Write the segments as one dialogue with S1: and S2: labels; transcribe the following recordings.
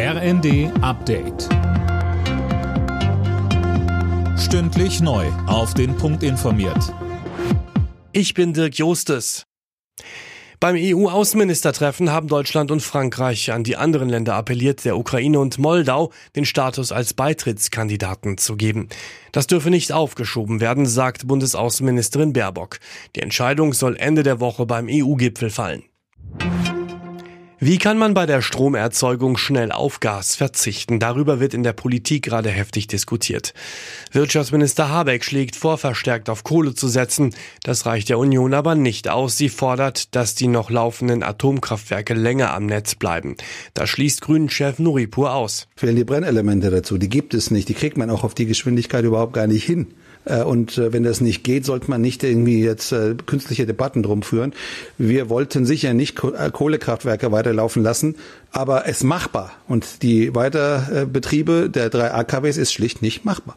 S1: RND Update. Stündlich neu. Auf den Punkt informiert.
S2: Ich bin Dirk Jostes. Beim EU-Außenministertreffen haben Deutschland und Frankreich an die anderen Länder appelliert, der Ukraine und Moldau den Status als Beitrittskandidaten zu geben. Das dürfe nicht aufgeschoben werden, sagt Bundesaußenministerin Baerbock. Die Entscheidung soll Ende der Woche beim EU-Gipfel fallen. Wie kann man bei der Stromerzeugung schnell auf Gas verzichten? Darüber wird in der Politik gerade heftig diskutiert. Wirtschaftsminister Habeck schlägt vor, verstärkt auf Kohle zu setzen. Das reicht der Union aber nicht aus. Sie fordert, dass die noch laufenden Atomkraftwerke länger am Netz bleiben. Das schließt Grünen-Chef Nuripur aus.
S3: Fehlen die Brennelemente dazu. Die gibt es nicht. Die kriegt man auch auf die Geschwindigkeit überhaupt gar nicht hin. Äh, und äh, wenn das nicht geht, sollte man nicht irgendwie jetzt äh, künstliche Debatten drum führen. Wir wollten sicher nicht Kohlekraftwerke weiterlaufen lassen, aber es machbar. Und die Weiterbetriebe der drei AKWs ist schlicht nicht machbar.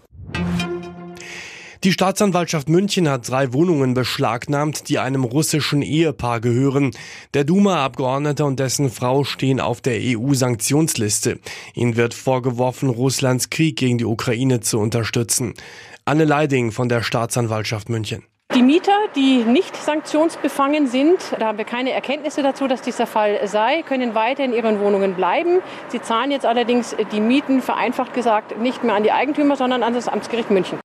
S2: Die Staatsanwaltschaft München hat drei Wohnungen beschlagnahmt, die einem russischen Ehepaar gehören. Der Duma-Abgeordnete und dessen Frau stehen auf der EU-Sanktionsliste. Ihnen wird vorgeworfen, Russlands Krieg gegen die Ukraine zu unterstützen. Anne Leiding von der Staatsanwaltschaft München.
S4: Die Mieter, die nicht sanktionsbefangen sind, da haben wir keine Erkenntnisse dazu, dass dieser Fall sei, können weiter in ihren Wohnungen bleiben. Sie zahlen jetzt allerdings die Mieten, vereinfacht gesagt, nicht mehr an die Eigentümer, sondern an das Amtsgericht München.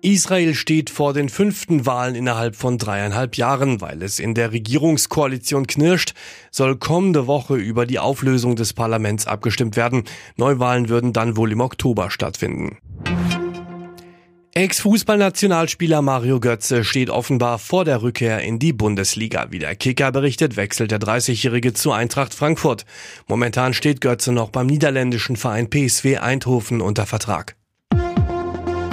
S2: Israel steht vor den fünften Wahlen innerhalb von dreieinhalb Jahren, weil es in der Regierungskoalition knirscht, soll kommende Woche über die Auflösung des Parlaments abgestimmt werden. Neuwahlen würden dann wohl im Oktober stattfinden. Ex-Fußballnationalspieler Mario Götze steht offenbar vor der Rückkehr in die Bundesliga. Wie der Kicker berichtet, wechselt der 30-Jährige zu Eintracht Frankfurt. Momentan steht Götze noch beim niederländischen Verein PSW Eindhoven unter Vertrag.